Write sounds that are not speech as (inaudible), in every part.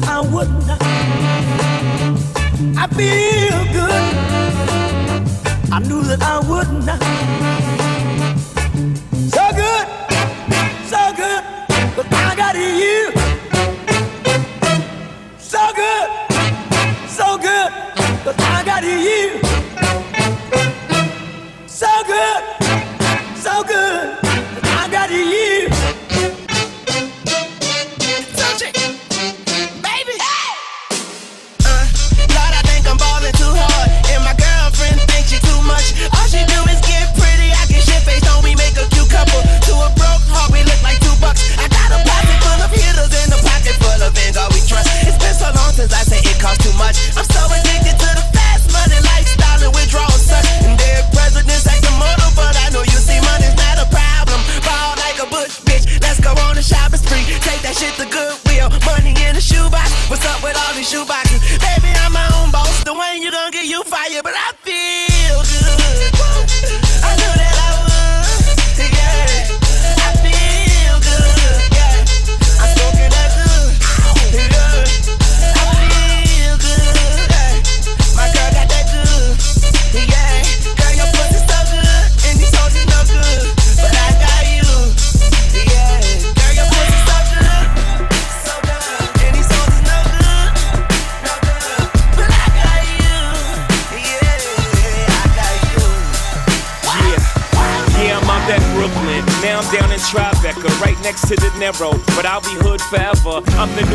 that I would not. I feel good. I knew that I would not. So good, so good, but I got you. So good, so good, but I got you. But I'll be hood forever. I'm the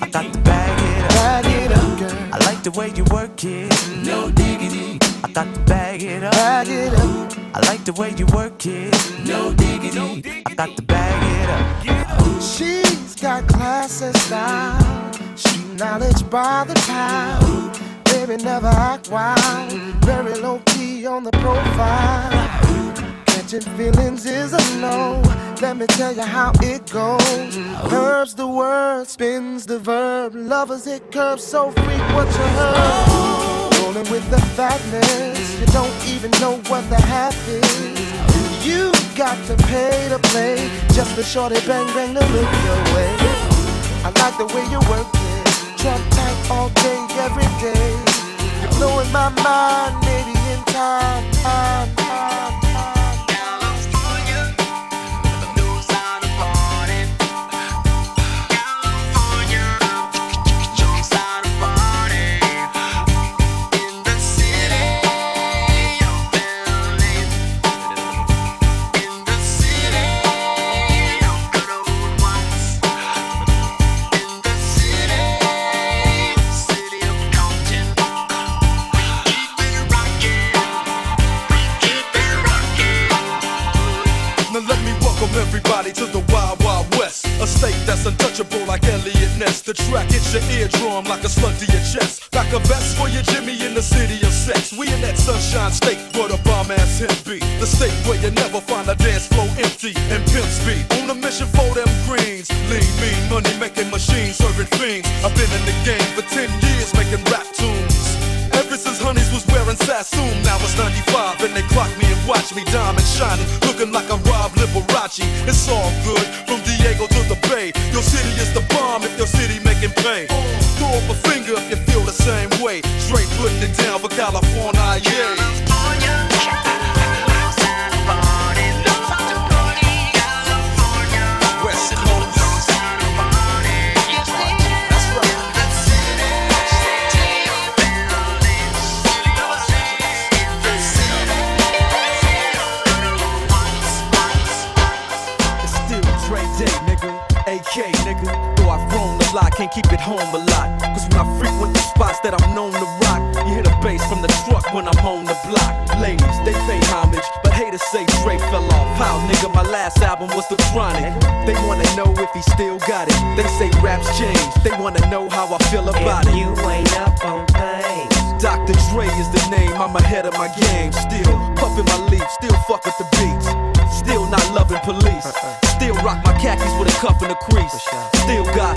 I got to bag it up. Bag it up, girl. I like the way you work it. No diggity. I got to bag it up. Bag it up. I like the way you work it. No diggity. I got to bag it up. She's got class and style. Street knowledge by the pound. Baby, never act wild. Very low key on the profile. Catching feelings is a no. Let me tell you how it goes. Oh. Curves the word, spins the verb. Lovers hit curves so freak what you heard. Rolling with the fatness. You don't even know what the half is. You got to pay to play just for shorty bang bang to look your way. I like the way you work it. Trump tight all day, every day. You're blowing my mind, maybe in time, time, time, that's untouchable like Elliot Ness. The track hits your eardrum like a slug to your chest. Back a vest for your Jimmy in the city of sex. We in that sunshine state where the bomb ass him be. The state where you never find a dance floor empty and pimp speed. On a mission for them greens. Lean, mean, money making machines serving fiends. I've been in the game for 10 years making rap tunes. Ever since Honeys was wearing Sassoon, now it's 95 and they clock me and watch me diamond shining, looking like a Rob Liberace. It's all good down for California, yeah. Raps change, they wanna know how I feel about If it. you ain't up on things, Dr. Dre is the name, I'm ahead of my game. Still puffin' my leaf, still fuck with the beats. Still not loving police. Uh-uh. Still rock my khakis with a cuff and a crease. Still got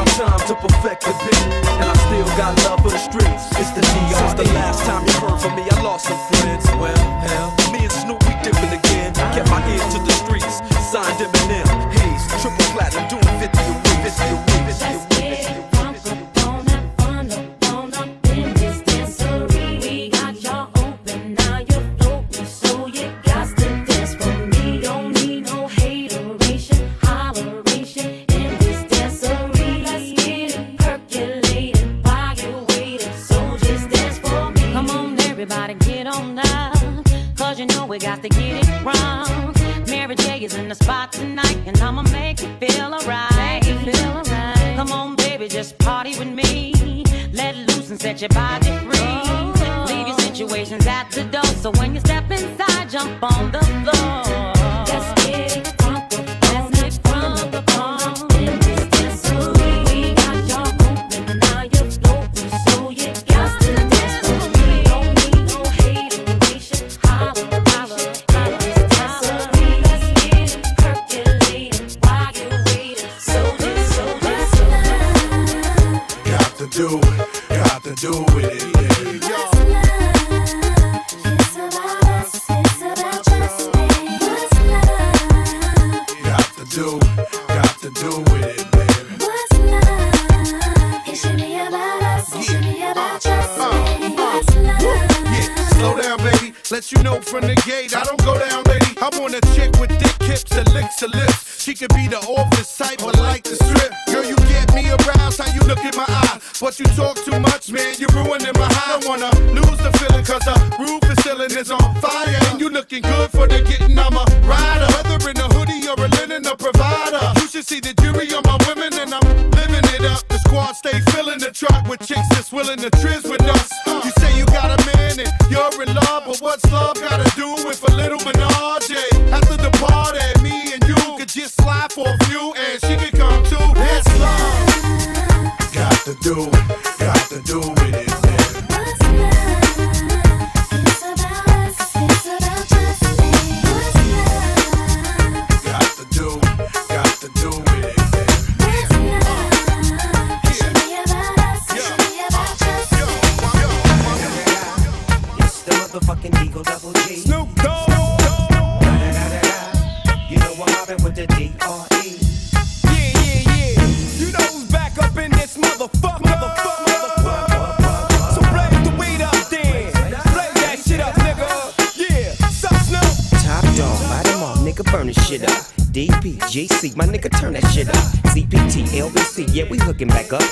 My time to perfect the beat, and I still got love for the streets. It's the DR. Since the last time you heard from me, I lost some friends. Well, hell, me and Snoop we dipping again. Kept my ear to the streets, signed Eminem, Hayes, triple platinum, doing jump on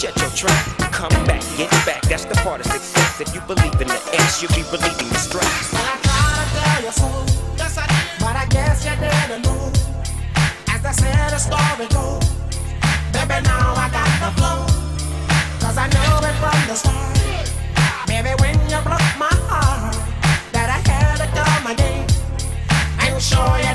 shut your trap. Come back, get back. That's the part of success. If you believe in the X, you'll be relieving the stress. I gotta you fool, yes I did. But I guess you didn't move. As I said, the story goes. Baby, now I got the flow. Cause I know it from the start. Baby, when you broke my heart, that I had to come again. I'm sure you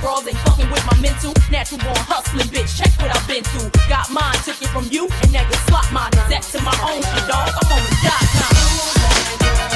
Brawls ain't fucking with my mental. Natural born hustling, bitch. Check what I've been through. Got mine, took it from you, and now you slot mine. Set to my own shit, dog. I'm on the dot com.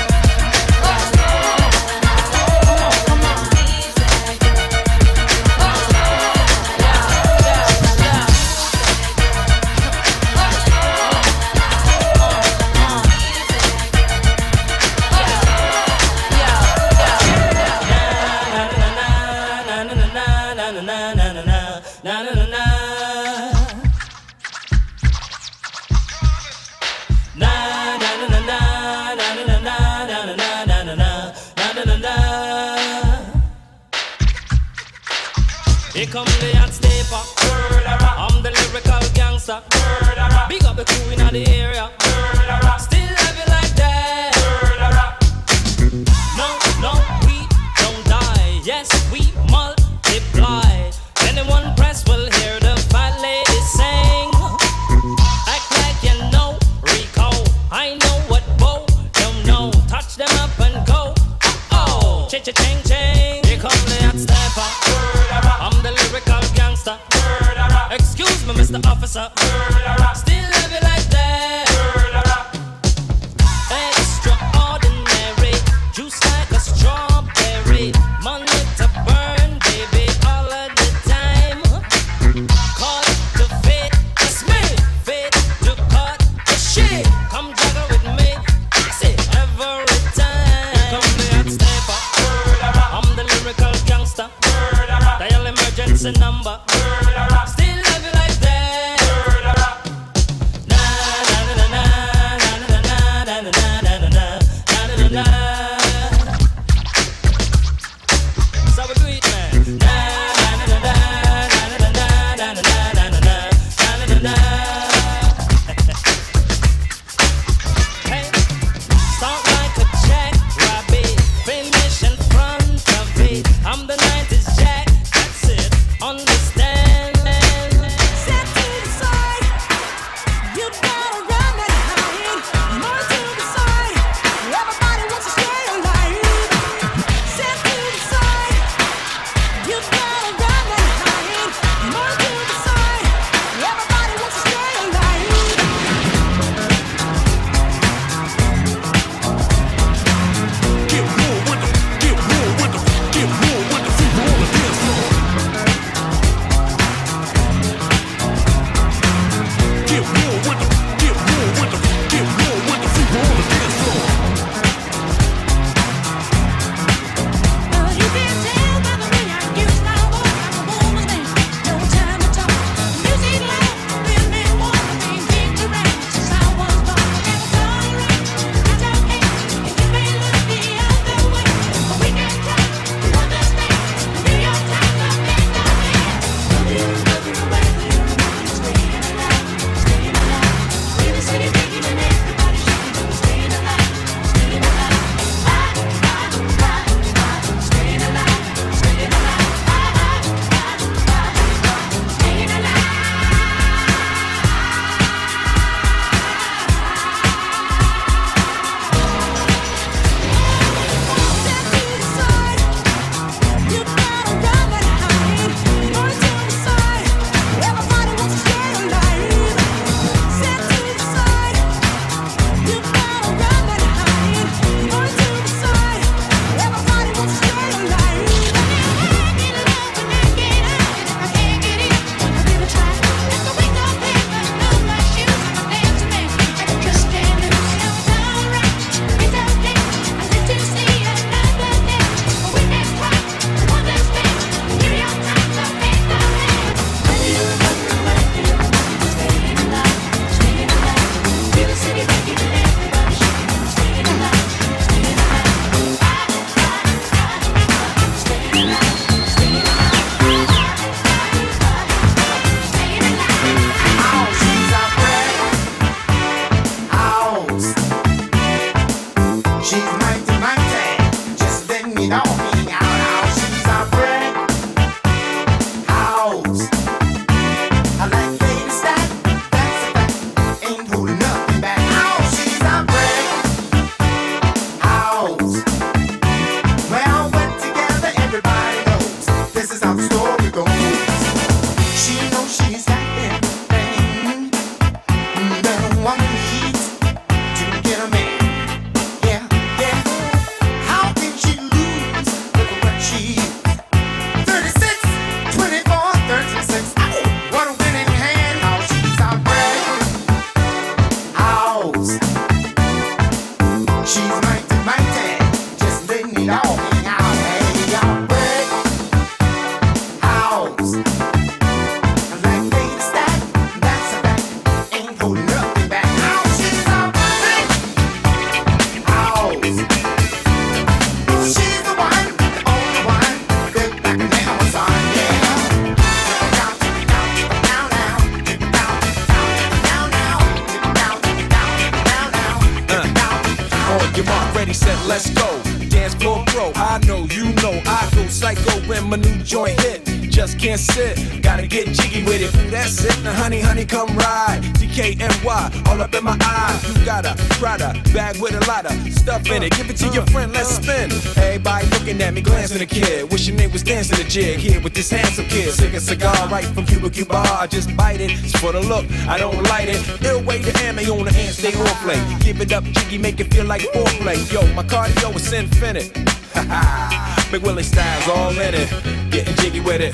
Bag with a lot of stuff in it. Give it to your friend, let's spin. Everybody looking at me, glancing a kid. Wishing they was dancing a jig here with this handsome kid. Sick a cigar right from Cuba Cuba. I just bite it. It's for the look, I don't light it. Ill way to ammo on the hand, stay on play. Give it up, jiggy, make it feel like foreplay. Yo, my cardio is infinite. Ha (laughs) ha. Big Willie styles all in it. Getting jiggy with it.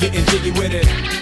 Getting jiggy with it.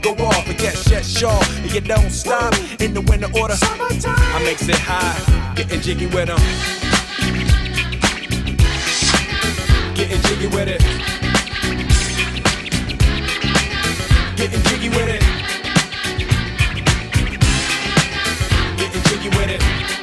go off and get shit shaw. And you don't stop in the winter order. I makes it high, getting jiggy with them. Getting jiggy with it. Getting jiggy with it. Getting jiggy with it.